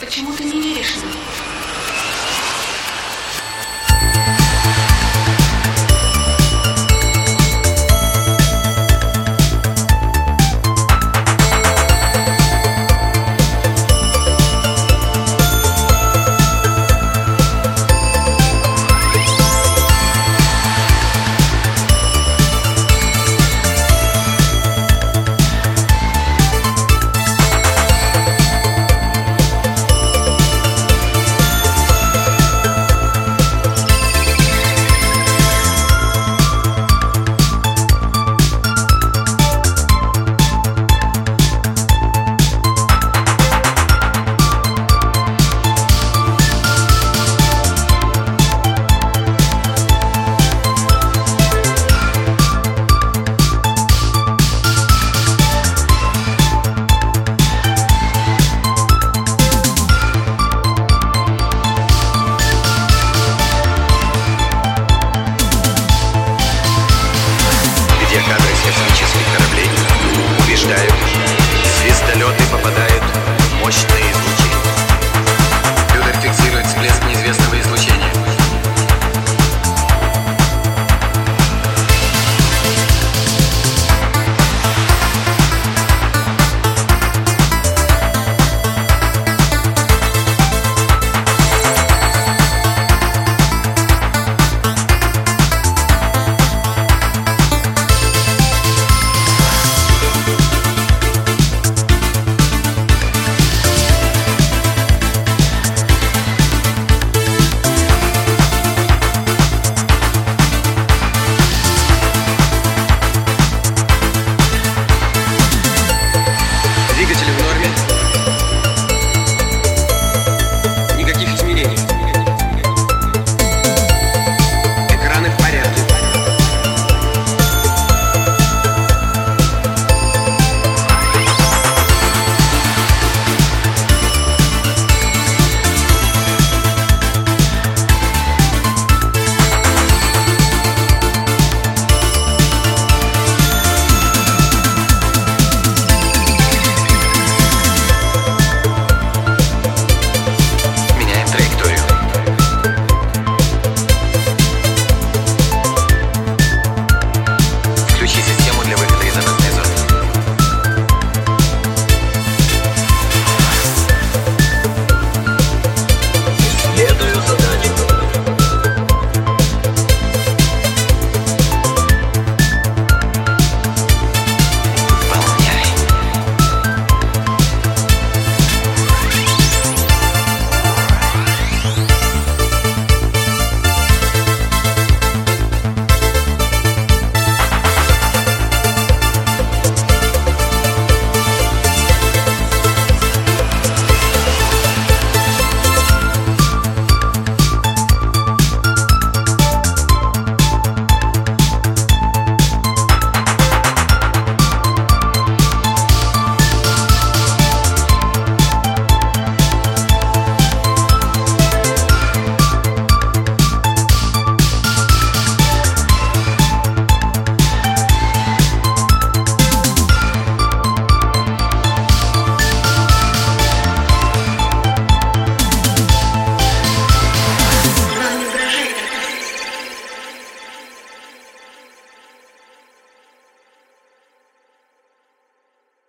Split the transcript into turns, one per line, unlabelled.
Почему ты не веришь мне?